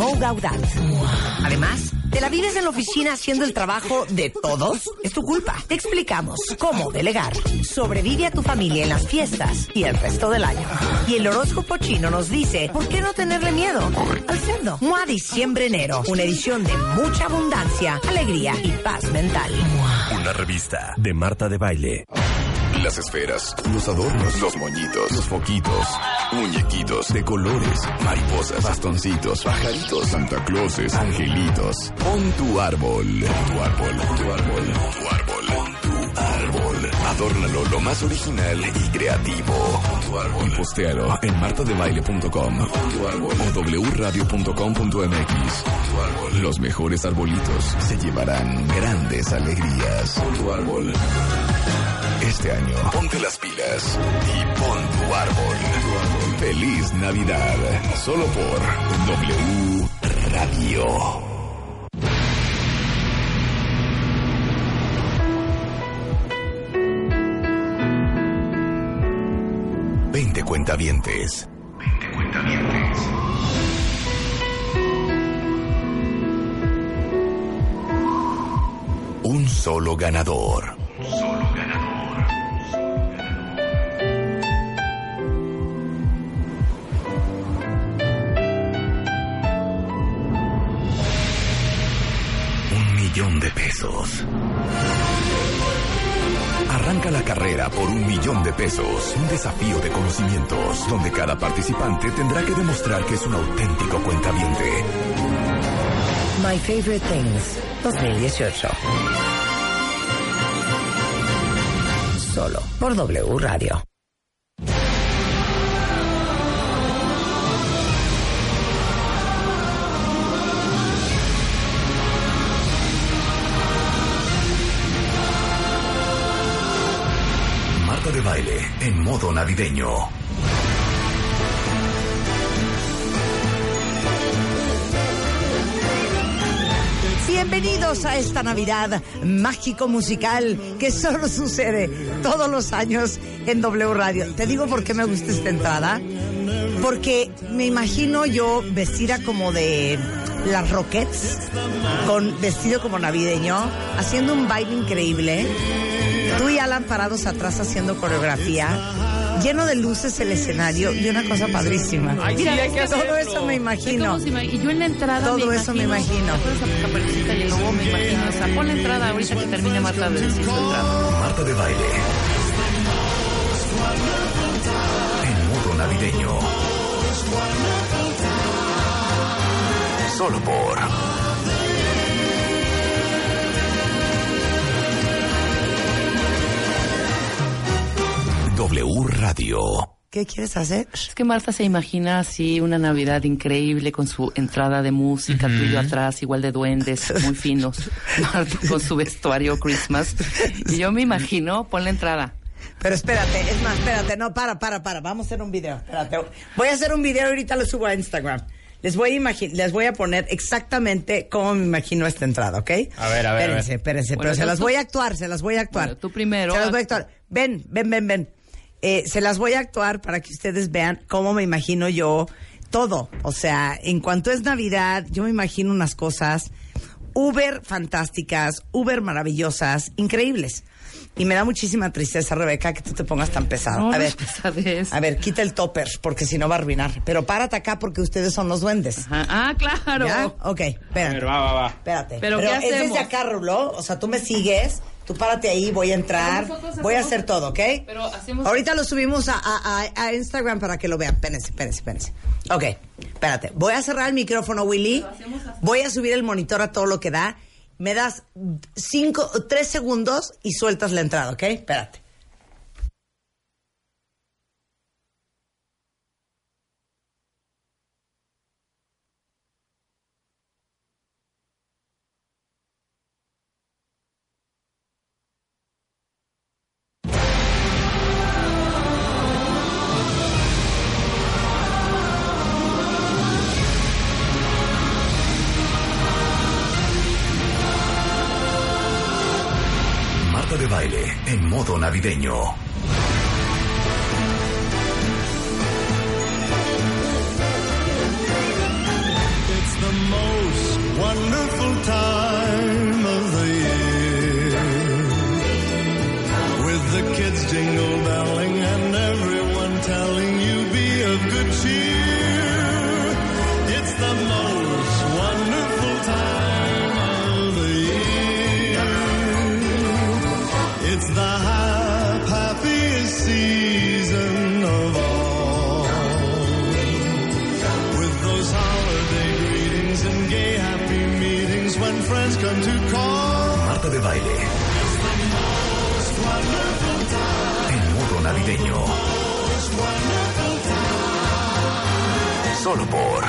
Mo Gaudat. Además, ¿te la vives en la oficina haciendo el trabajo de todos? Es tu culpa. Te explicamos cómo delegar. Sobrevive a tu familia en las fiestas y el resto del año. Y el horóscopo chino nos dice, ¿por qué no tenerle miedo al cerdo? Mua Diciembre Enero, una edición de mucha abundancia, alegría y paz mental. Una revista de Marta de Baile. Las esferas, los adornos, los moñitos, los foquitos, muñequitos de colores, mariposas, bastoncitos, pajaritos, Santa Clauses, angelitos. Pon tu árbol, pon tu árbol, pon tu árbol, pon tu árbol, pon tu árbol. Adórnalo lo más original y creativo. Pon tu árbol. Y postealo en martadebaile.com tu árbol o wradio.com.mx. Tu árbol. Los mejores arbolitos se llevarán grandes alegrías. Tu árbol. Este año, ponte las pilas y pon tu árbol. Feliz Navidad, solo por W Radio. 20 cuentavientes. 20 cuentavientes. Un solo ganador. De pesos. Arranca la carrera por un millón de pesos. Un desafío de conocimientos donde cada participante tendrá que demostrar que es un auténtico cuentaviente. My Favorite Things 2018. Solo por W Radio. De baile en modo navideño. Bienvenidos a esta Navidad mágico musical que solo sucede todos los años en W Radio. Te digo por qué me gusta esta entrada. Porque me imagino yo vestida como de las Rockets, con vestido como navideño, haciendo un baile increíble. Tú y Alan parados atrás haciendo coreografía. Lleno de luces el escenario y una cosa padrísima. Ay, sí, hay que todo hacerlo. eso me imagino. Y yo en la entrada Todo me eso me imagino. Toda esa caperucita y luego me imagino. O sea, pon la entrada ahorita que termine más tarde decir tu entrada. Marta de baile. En modo navideño. Solo por Radio. ¿Qué quieres hacer? Es que Marta se imagina así una Navidad increíble con su entrada de música, tú y yo atrás, igual de duendes, muy finos. Marta con su vestuario Christmas. Y yo me imagino, pon la entrada. Pero espérate, es más, espérate, no, para, para, para, vamos a hacer un video, espérate. Voy a hacer un video y ahorita lo subo a Instagram. Les voy a imagi- les voy a poner exactamente cómo me imagino esta entrada, ¿ok? A ver, a ver. Espérense, espérense, Bueno, pero se las tú- voy a actuar, se las voy a actuar. Bueno, tú primero. Se las voy a actuar. Ven, ven, ven, ven. Eh, se las voy a actuar para que ustedes vean cómo me imagino yo todo. O sea, en cuanto es Navidad, yo me imagino unas cosas uber fantásticas, uber maravillosas, increíbles. Y me da muchísima tristeza, Rebeca, que tú te pongas tan pesado. No, a ver, es pesadez. a ver, quita el topper, porque si no va a arruinar. Pero párate acá porque ustedes son los duendes. Ajá. Ah, claro. ¿Ya? Ok, A espérate. ver, va, va, va. Espérate. ¿Pero qué es desde hacemos? acá, Rulo. O sea, tú me sigues, tú párate ahí, voy a entrar, voy a hacer todo, ¿ok? Pero hacemos- Ahorita lo subimos a, a- a- a Instagram para que lo vean. Espérense, espérense, espérense. Ok, espérate. Voy a cerrar el micrófono, Willy. Voy a subir el monitor a todo lo que da. Me das cinco, tres segundos y sueltas la entrada, ¿ok? Espérate. Modo navideño. It's the most wonderful time of the year. With the kids jingle belling and everyone telling you be of good cheer. It's the most the hap- happiest season of all. With those holiday greetings and gay happy meetings when friends come to call. Marta de Baile. En modo navideño. Solo por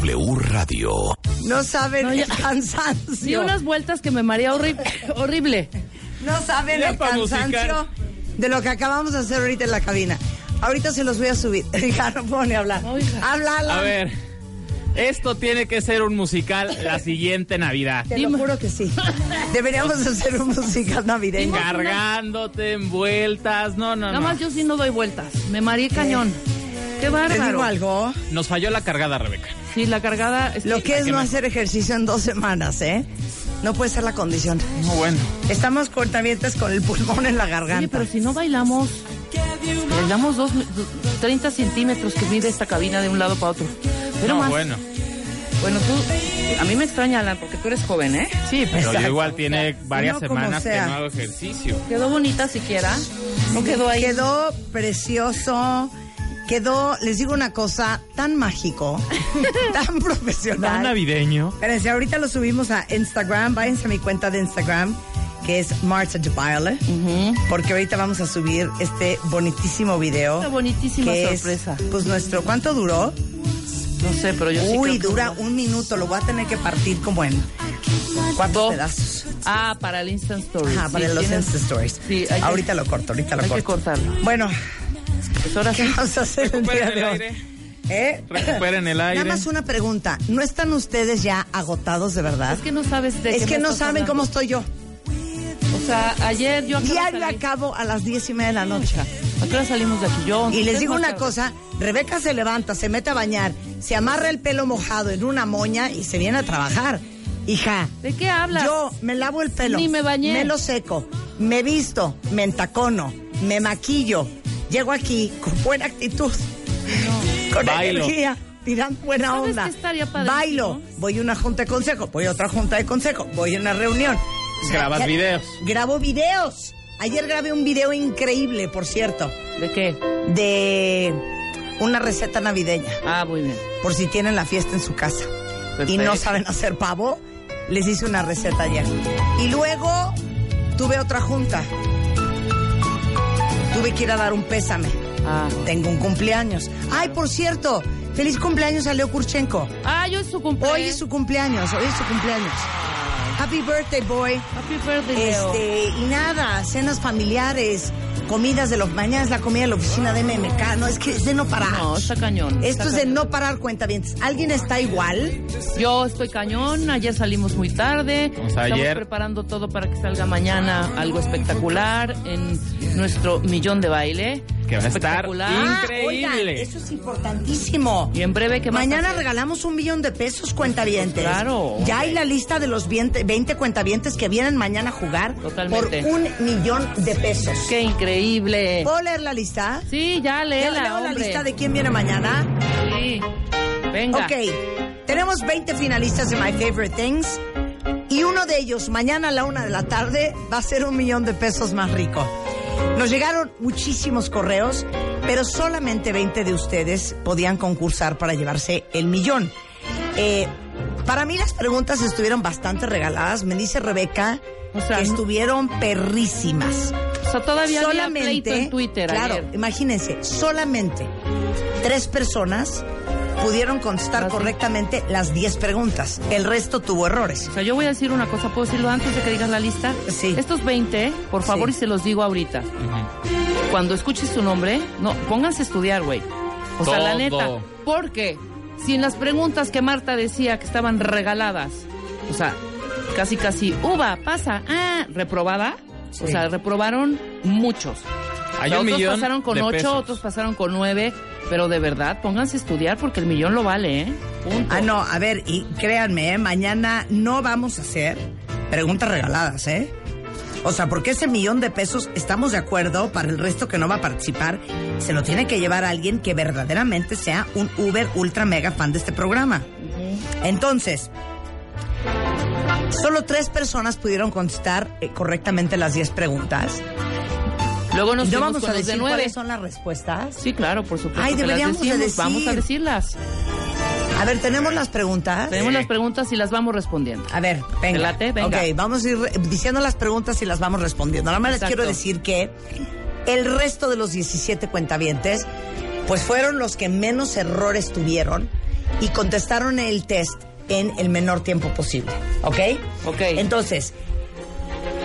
W Radio. No saben No, el cansancio. Di unas vueltas que me marea horrible. horrible. No saben Ya el cansancio musicar. de lo que acabamos de hacer ahorita en la cabina. Ahorita se los voy a subir. Ya no puedo ni hablar. No, hija. Habla, Alan. A ver, esto tiene que ser un musical la siguiente Navidad. Te lo juro que sí. Deberíamos hacer un musical navideño. Cargándote en vueltas, no, no, Nada no. más yo sí no doy vueltas. Me mareé cañón. Qué Te bárbaro. digo algo. Nos falló la cargada, Rebeca. Sí, la cargada. es Lo que es que no me- hacer ejercicio en dos semanas, ¿eh? No puede ser la condición. No, bueno. Estamos cortavientes con el pulmón en la garganta. Oye, pero si no bailamos, bailamos dos, 30 centímetros que mide esta cabina de un lado para otro. Pero no, más. bueno. Bueno, tú, a mí me extraña, Alan, porque tú eres joven, ¿eh? Sí, pero Exacto. yo igual tiene varias Uno semanas que no hago ejercicio. Quedó bonita siquiera. No quedó ahí. Quedó precioso. Quedó, les digo una cosa, tan mágico, tan profesional. Tan navideño. Espérense, ahorita lo subimos a Instagram. Váyanse a mi cuenta de Instagram, que es Marta de Baile, porque ahorita vamos a subir este bonitísimo video. Una bonitísima que es, sorpresa. pues nuestro, ¿cuánto duró? No sé, pero yo sí Uy, creo que- dura un minuto. Lo voy a tener que partir como en cuatro Dos. pedazos. Ah, para el Instant Story. Ajá, Sí, para los tienes- Insta Stories. Sí, hay que- ahorita lo corto, ahorita lo hay que corto. cortarlo. Bueno, Pues ahora ¿qué sí. vamos a hacer el día Recuperen de el hoy? aire. ¿Eh? Recuperen el aire. Nada más una pregunta. ¿No están ustedes ya agotados de verdad? Es que no sabes de Es que no saben hablando. cómo estoy yo. O sea, ayer yo acabo Diario salir- acabo a las diez y media de la noche. ¿A qué hora salimos de aquí? Yo. Y les digo una tarde. cosa, Rebeca se levanta, se mete a bañar, se amarra el pelo mojado en una moña y se viene a trabajar. Hija, ¿De qué hablas? yo me lavo el pelo, Ni me bañé. me lo seco, me visto, me entacono, me maquillo, llego aquí con buena actitud, con Bailo. energía, tirando buena ¿Sabes onda. padrísimo? Bailo, voy a una junta de consejo, voy a otra junta de consejo, voy a una reunión. Grabas videos. Grabo videos. Ayer grabé un video increíble, por cierto ¿De qué? de una receta navideña, Ah, muy bien. por si tienen la fiesta en su casa y Perfecto. no saben hacer pavo, les hice una receta ayer. Y luego tuve otra junta. Tuve que ir a dar un pésame. Ah. Tengo un cumpleaños. Ay, por cierto, feliz cumpleaños a Leo Kurchenko. Ah, yo es su cumpleaños. Hoy es su cumpleaños, hoy es su cumpleaños. Happy birthday, boy. Happy birthday, Leo. Este, y nada, cenas familiares, comidas de los mañana es la comida de la oficina de MMK, no, es que es de no parar. No, está cañón. Esto está es de no parar cuenta bien. ¿Alguien está igual? Yo estoy cañón, ayer salimos muy tarde. O sea, Estamos ayer- preparando todo para que salga mañana algo espectacular en nuestro millón de baile. Que va a estar espectacular. Increíble. Ah, oigan, eso es importantísimo. Y en breve que Mañana regalamos un millón de pesos cuentavientes. Claro. Ya hay la lista de los 20, 20 cuentavientes que vienen mañana a jugar Totalmente. por un millón de pesos. Qué increíble. ¿Puedo leer la lista? Sí, ya ¿Ya léela, leo la hombre. lista de quién viene mañana? Sí. Venga. Ok, tenemos 20 finalistas de My Favorite Things y uno de ellos mañana a la una de la tarde va a ser un millón de pesos más rico. Nos llegaron muchísimos correos, pero solamente 20 de ustedes podían concursar para llevarse el millón. Eh, para mí las preguntas estuvieron bastante regaladas. Me dice Rebeca O sea, que estuvieron perrísimas. O sea, todavía había pleito solamente, en Twitter claro, ayer. imagínense, solamente tres personas pudieron contestar Ah, sí. correctamente las 10 preguntas. El resto tuvo errores. O sea, yo voy a decir una cosa, ¿puedo decirlo antes de que digas la lista? Sí. Estos 20, por favor, Sí. y se los digo ahorita. Cuando escuches su nombre, no, pónganse a estudiar, güey. O sea, la neta, ¿por qué? si en las preguntas que Marta decía que estaban regaladas, o sea, casi casi, uva, pasa, ah, reprobada, o sea, reprobaron muchos. Hay O sea, un otros millón pasaron con de ocho, pesos. otros pasaron con nueve, pero de verdad, pónganse a estudiar porque el millón lo vale, ¿eh? Punto. Ah, no, a ver, y créanme, ¿eh? mañana no vamos a hacer preguntas regaladas, ¿eh? O sea, porque ese millón de pesos, estamos de acuerdo, para el resto que no va a participar, se lo tiene que llevar alguien que verdaderamente sea un Uber ultra mega fan de este programa. Entonces, solo tres personas pudieron contestar eh, correctamente las diez preguntas. Luego nos ¿Y no vamos con a de decir nueve. cuáles son las respuestas? Sí, claro, por supuesto. Ay, deberíamos de decimos, Vamos a decir. decirlas. A ver, tenemos las preguntas. Tenemos las preguntas y las vamos respondiendo. A ver, venga. ¿Te late? Venga. Ok, vamos a ir diciendo las preguntas y las vamos respondiendo. Nada más les quiero decir que el resto de los 17 cuentavientes, pues fueron los que menos errores tuvieron y contestaron el test en el menor tiempo posible. ¿Ok? Ok. Entonces,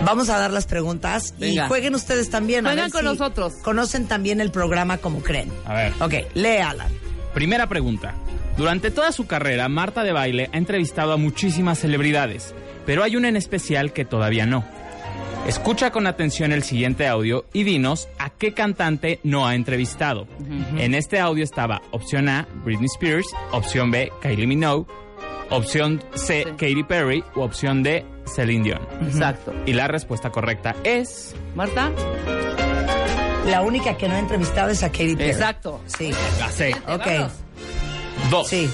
vamos a dar las preguntas Venga. y jueguen ustedes también. a Juegan con si nosotros. Conocen también el programa como creen. A ver. Ok, lee Alan. Primera pregunta. Durante toda su carrera, Marta de Baile ha entrevistado a muchísimas celebridades, pero hay una en especial que todavía no. Escucha con atención el siguiente audio y dinos a qué cantante no ha entrevistado. En este audio estaba opción A, Britney Spears, opción B, Kylie Minogue, opción C, Sí. Katy Perry u opción D, Celine Dion. Exacto. Y la respuesta correcta es... Marta. La única que no he entrevistado es a Katy Perry. Exacto. Sí. La C. Ok. Dos. Sí.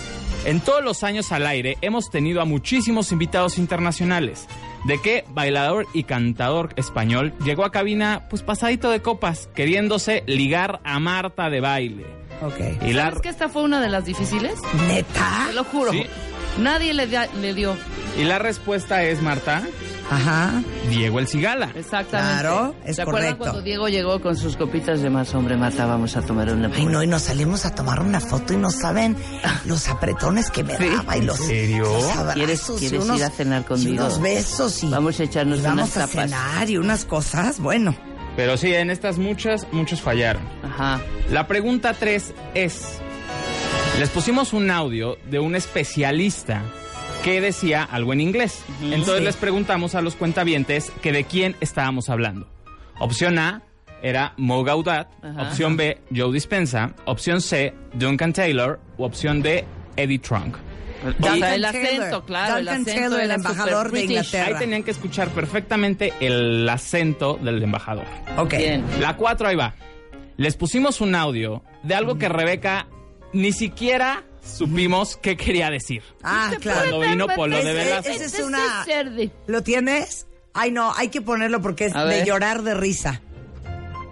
En todos los años al aire hemos tenido a muchísimos invitados internacionales. ¿De qué bailador y cantador español llegó a cabina pues pasadito de copas, queriéndose ligar a Marta de baile? Ok. Y la, ¿Sabes que esta fue una de las difíciles? ¿Neta? Te lo juro. Sí. Nadie le, da- le dio. y la respuesta es, Marta, Ajá. Diego El Cigala. Exactamente. Claro, es ¿Se acuerdan correcto. cuando Diego llegó con sus copitas de más hombre, Marta? Vamos a tomar una. Ay, no, y nos salimos a tomar una foto y no saben los apretones que me Sí. daba y los, ¿En serio? los abrazos ¿Quieres- y quieres unos- ir a cenar y conmigo? unos besos y Vamos a echarnos y vamos unas a tapas. cenar y unas cosas, bueno. Pero sí, en estas muchas, muchos fallaron. Ajá. La pregunta 3 es, les pusimos un audio de un especialista que decía algo en inglés. Entonces Sí. les preguntamos a los cuentavientes que de quién estábamos hablando. Opción A era Mo Gaudat, Ajá. opción B Joe Dispensa, opción C Duncan Taylor u opción D Eddie Trunk. O Duncan sea, el Taylor. acento, claro, el acento Taylor, el era embajador de. Inglaterra. Ahí tenían que escuchar perfectamente el acento del embajador. Ok. Bien. La 4 ahí va. Les pusimos un audio de algo que Rebeca ni siquiera supimos qué quería decir. Ah, claro. Cuando vino Polo de Ese- Velasco. ese es una... ¿Lo tienes? Ay, no, hay que ponerlo porque es de llorar de risa.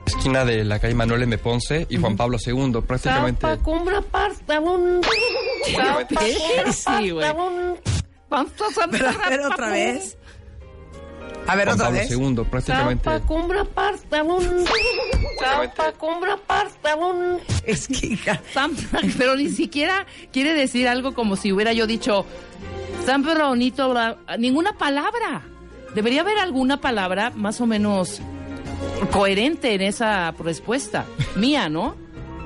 esquina de la calle Manuel M. Ponce y Juan Pablo II, prácticamente. Cumbra, parta, un... Tapa, Sí, güey. Pero a ver otra vez. A ver Juan otra Pablo vez. II, prácticamente. Tapa, cumbra, parta, un... Tapa, cumbra, parta, un... Es que, hija, pero ni siquiera quiere decir algo como si hubiera yo dicho San Pedronito, bla- ninguna palabra. Debería haber alguna palabra más o menos coherente en esa respuesta. Mía, ¿no?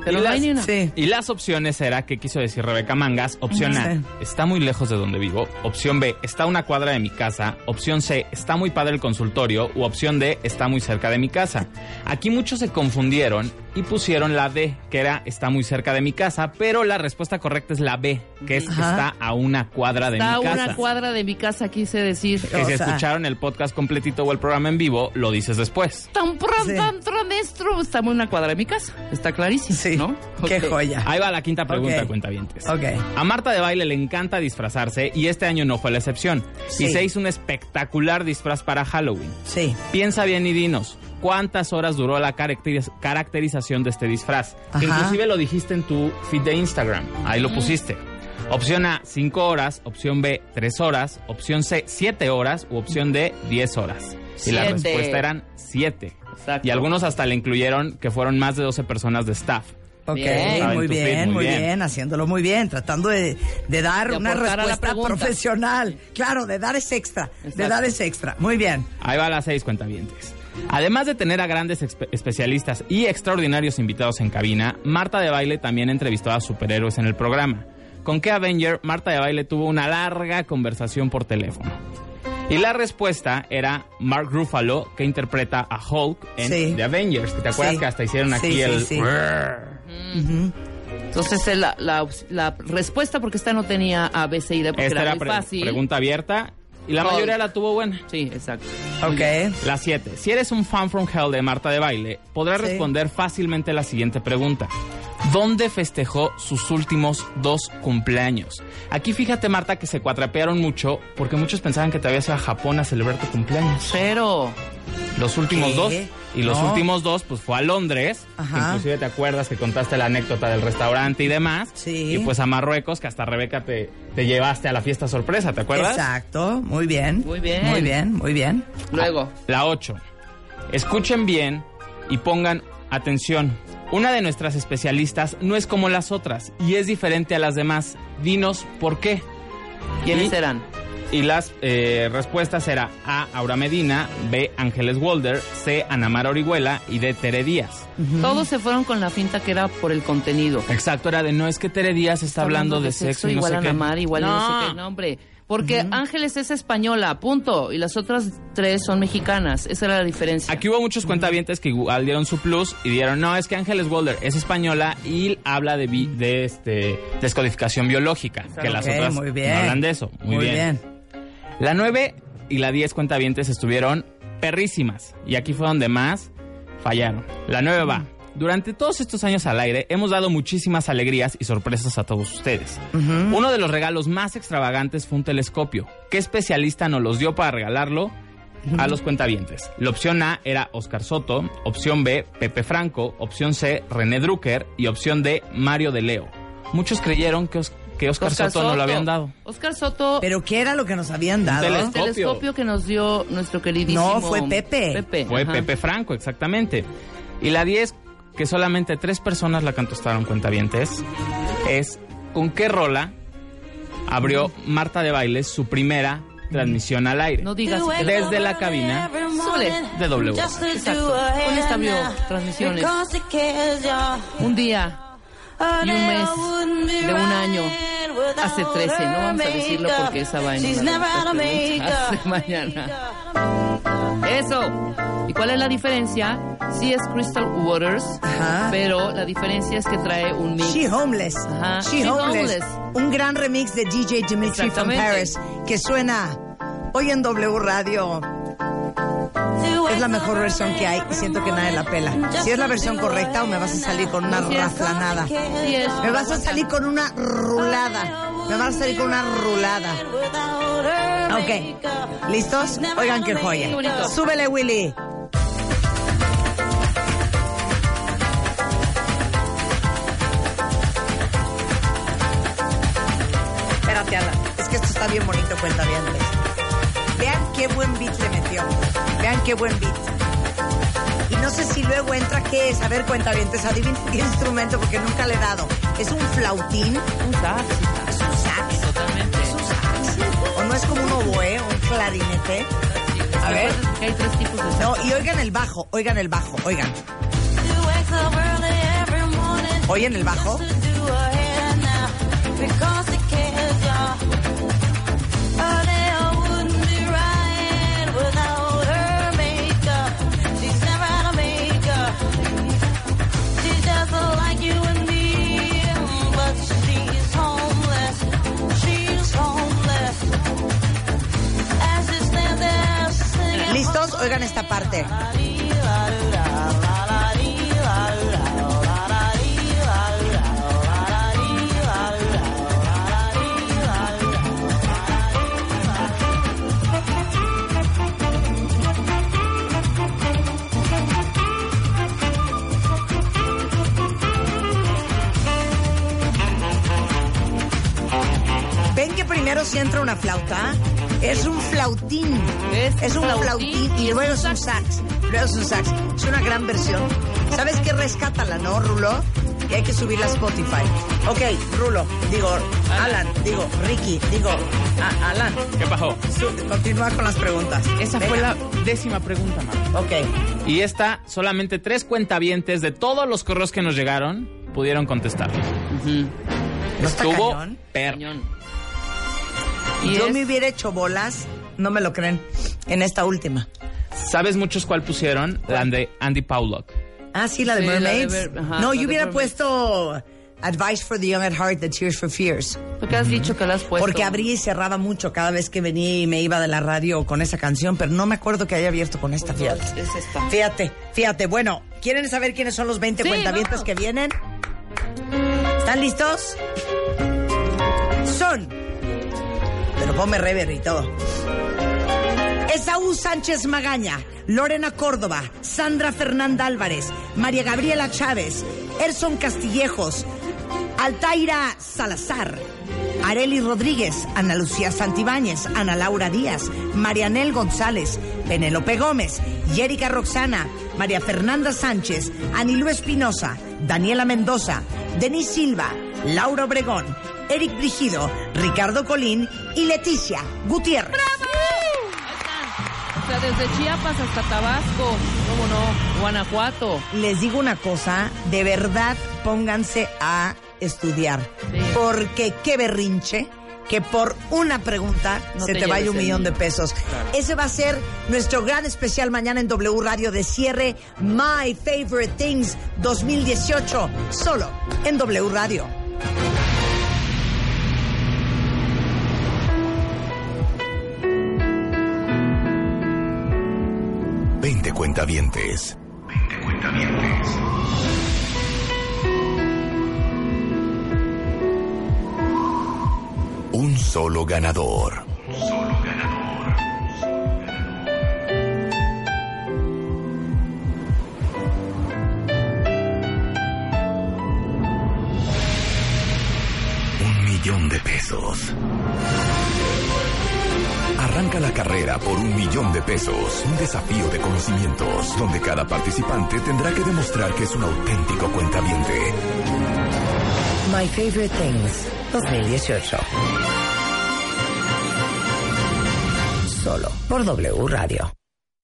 Pero Y no hay las- ni una. Sí. Y las opciones era, ¿qué quiso decir Rebeca Mangas? Opción A, está muy lejos de donde vivo. Opción B, está a una cuadra de mi casa. Opción C, está muy padre el consultorio. U opción D, está muy cerca de mi casa. Aquí muchos se confundieron y pusieron la D, que era está muy cerca de mi casa, pero la respuesta correcta es la B, que es Ajá. está a una cuadra de Está a mi casa. una cuadra de mi casa, quise decir. Que O si sea- escucharon el podcast completito o el programa en vivo, lo dices después. Tan pran, Sí. tan tronestro, está a una cuadra de mi casa. Está clarísimo, Sí. ¿no? Qué joya. Ahí va la quinta pregunta, Ok. cuentavientes. Ok. A Marta de Baile le encanta disfrazarse y este año no fue la excepción. Sí. Y se hizo un espectacular disfraz para Halloween. Sí. Piensa bien y dinos, ¿cuántas horas duró la caracteriz- caracterización de este disfraz? Ajá. Inclusive lo dijiste en tu feed de Instagram, ahí lo pusiste. Opción A, 5 horas, opción B, 3 horas, opción C, 7 horas u opción D, 10 horas. Y la Siete. respuesta eran 7. Exacto. Y algunos hasta le incluyeron que fueron más de 12 personas de staff. Ok, Bien. muy feed, bien, muy muy bien. haciéndolo muy bien, tratando de, de dar De una la respuesta profesional. Claro, de dar ese extra, de dar ese extra. Muy bien. Ahí va las seis cuentavientes. Además de tener a grandes especialistas y extraordinarios invitados en cabina, Marta de Baile también entrevistó a superhéroes en el programa. con qué Avenger Marta de Baile tuvo una larga conversación por teléfono. Y la respuesta era Mark Ruffalo, que interpreta a Hulk en Sí. The Avengers. ¿Te acuerdas Sí. que hasta hicieron aquí Sí, el... Entonces eh, la, la, la respuesta, porque esta no tenía A, B, C y D, porque Esta era era muy pre- fácil. pregunta abierta y la Hulk. mayoría la tuvo buena. Sí, exacto. Ok. La 7. Si eres un fan from hell de Marta de Baile, podrás Sí. responder fácilmente la siguiente pregunta. ¿Dónde festejó sus últimos dos cumpleaños? Aquí fíjate, Marta, que se cuatrapearon mucho porque muchos pensaban que te habías ido a Japón a celebrar tu cumpleaños. Cero. Los últimos ¿Qué? dos. Y los No. últimos dos, pues fue a Londres. Ajá. Inclusive te acuerdas que contaste la anécdota del restaurante y demás. Sí. Y pues a Marruecos, que hasta Rebeca te, te llevaste a la fiesta sorpresa, ¿te acuerdas? Exacto. Muy bien. Muy bien. Muy bien, muy bien. Luego. La 8. Escuchen bien y pongan atención. Una de nuestras especialistas no es como las otras y es diferente a las demás. Dinos por qué. ¿Quiénes eran? Y las eh, respuestas era A. Aura Medina, B. Ángeles Walder, C. Anamara Orihuela y D. Tere Díaz. Todos se fueron con la finta que era por el contenido. Exacto, era de no es que Tere Díaz está, hablando, de, sexo, y no igual sé a igual no. no sé qué nombre. Porque Ángeles es española, punto. Y las otras tres son mexicanas. Esa era la diferencia. Aquí hubo muchos cuentavientes que igual dieron su plus y dieron, no, es que Ángeles Walder es española y habla de, bi- de este descodificación biológica, que las otras muy bien. no hablan de eso. Muy, Muy bien. bien. La 9 y la 10 cuentavientes estuvieron perrísimas y aquí fue donde más fallaron. La 9 va. Durante todos estos años al aire hemos dado muchísimas alegrías y sorpresas a todos ustedes. Uno de los regalos más extravagantes fue un telescopio. ¿Qué especialista nos los dio para regalarlo? A los cuentavientes. La opción A era Oscar Soto, opción B, Pepe Franco, opción C, René Drucker y opción D, Mario de Leo. Muchos creyeron que, que Oscar, Soto, no lo habían dado. Oscar Soto, ¿Pero qué era lo que nos habían dado? el telescopio que nos dio nuestro queridísimo... No, fue Pepe. Pepe. Fue ajá. Pepe Franco, exactamente. Y la 10, que solamente tres personas la contestaron cuentavientes, es ¿con qué rola abrió Marta de Baile su primera transmisión al aire? No digas que Desde la cabina Súbele. de W. Exacto. Con esta vio transmisiones. Un día y un mes de un año hace 13. No vamos a decirlo porque esa va en una de nuestras preguntas de mañana. Eso. ¿Y cuál es la diferencia? Sí es Crystal Waters, Ajá. pero la diferencia es que trae un mix. She Homeless. Ajá. She, She Homeless. Homeless. Un gran remix de DJ Dimitri from. Paris que suena hoy en W Radio. Es la mejor versión que hay y siento que nadie la pela. Si es la versión correcta o me vas a salir con una raflanada. Me vas a salir con una rulada. Me vas a salir con una rulada. Ok. ¿Listos? Oigan qué joya. Súbele, Willy. Espérate. Es que esto está bien bonito, cuenta bien. Vean qué buen beat le metió. Vean qué buen beat. Y no sé si luego entra qué es. A ver, cuenta bien. Adivinen qué instrumento porque nunca le he dado. ¿Es un flautín? Un sax. ¿Es un sax? Totalmente. ¿Es un sax? ¿O no es como un oboe, un clarinete? A ver. Hay tres tipos de sax. No, y oigan el bajo, oigan el bajo, oigan. ¿Oyen el bajo? Que primero si entra una flauta? Es un flautín. Es Es un flautín flautín y luego un es un sax. Luego es un sax. Es una gran versión. ¿Sabes qué? Rescátala, ¿no, Rulo? Y hay que subirla a Spotify. Ok, Rulo, digo, Alan, digo, Ricky, digo, a- Alan. ¿Qué pasó? Continúa con las preguntas. Esa fue la décima pregunta, Marta. Ok. Y esta, solamente tres cuentavientes de todos los correos que nos llegaron pudieron contestar. Ujú. ¿No está Estuvo cañón? per. Cañón. Y Yo es- me hubiera hecho bolas, no me lo creen, en esta última. ¿Sabes muchos cuál pusieron? La de Andy Paulock. Ah, sí, la de Sí, la de Mermaids. Mer- ajá, no, yo hubiera Mermaids. puesto Advice for the Young at Heart de Tears for Fears. ¿Tú qué has dicho que la has puesto? Porque abría y cerraba mucho cada vez que venía y me iba de la radio con esa canción, pero no me acuerdo que haya abierto con esta, fíjate. Es esta. Fíjate, fíjate. Bueno, ¿quieren saber quiénes son los 20 Sí, cuentavientes vamos. que vienen? ¿Están listos? Son. Pero ponme rever y todo. Esaú Sánchez Magaña, Lorena Córdoba, Sandra Fernanda Álvarez, María Gabriela Chávez, Erson Castillejos, Altaira Salazar, Areli Rodríguez, Ana Lucía Santibáñez, Ana Laura Díaz, Marianel González, Penélope Gómez, Yérica Roxana, María Fernanda Sánchez, Anilú Espinosa, Daniela Mendoza, Denis Silva, Laura Obregón, Eric Brigido, Ricardo Colín y Leticia Gutiérrez. O sea, desde Chiapas hasta Tabasco. ¿Cómo no? Guanajuato. Les digo una cosa, de verdad pónganse a estudiar, Sí. porque qué berrinche que por una pregunta No se te te, vaya un millón de pesos. Ese va a ser nuestro gran especial mañana en W Radio de cierre My Favorite Things 2018, solo en W Radio. Cuentavientes. Veinte cuentavientes. Un solo ganador. Solo ganador. Un millón de pesos. Arranca la carrera por un millón de pesos. Un desafío de conocimientos donde cada participante tendrá que demostrar que es un auténtico cuentaviente. My Favorite Things 2018. Solo por W Radio.